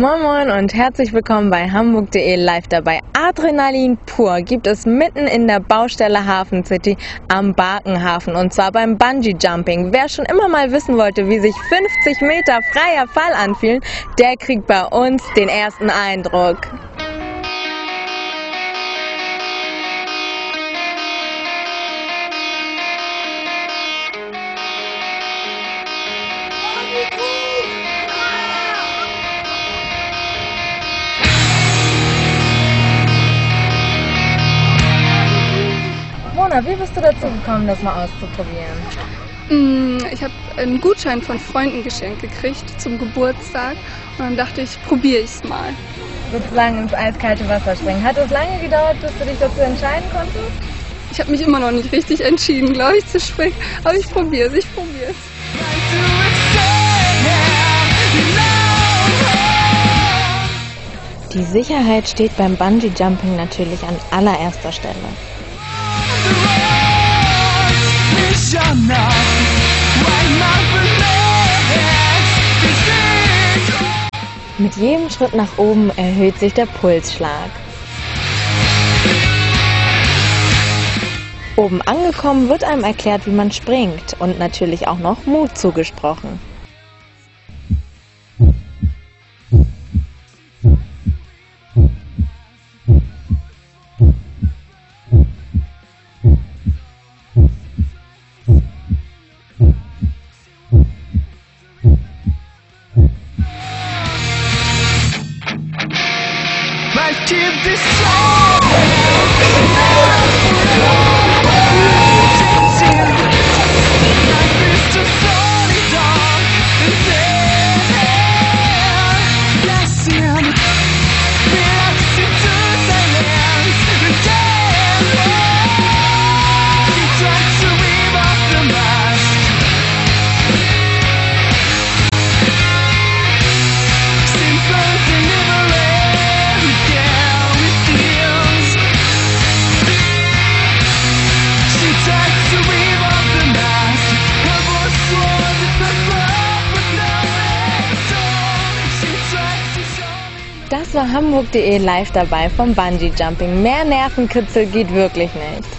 Moin Moin und herzlich willkommen bei Hamburg.de live dabei. Adrenalin pur gibt es mitten in der Baustelle Hafen City am Barkenhafen und zwar beim Bungee Jumping. Wer schon immer mal wissen wollte, wie sich 50 Meter freier Fall anfühlen, der kriegt bei uns den ersten Eindruck. Mona, wie bist du dazu gekommen, das mal auszuprobieren? Mm, Ich habe einen Gutschein von Freunden geschenkt gekriegt zum Geburtstag und dann dachte ich, probiere ich es mal. Sozusagen ins eiskalte Wasser springen. Hat es lange gedauert, bis du dich dazu entscheiden konntest? Ich habe mich immer noch nicht richtig entschieden, glaube ich, zu springen, aber ich probiere es, ich probiere es. Die Sicherheit steht beim Bungee Jumping natürlich an allererster Stelle. Mit jedem Schritt nach oben erhöht sich der Pulsschlag. Oben angekommen wird einem erklärt, wie man springt und natürlich auch noch Mut zugesprochen. destroy. Das war Hamburg.de live dabei vom Bungee Jumping. Mehr Nervenkitzel geht wirklich nicht.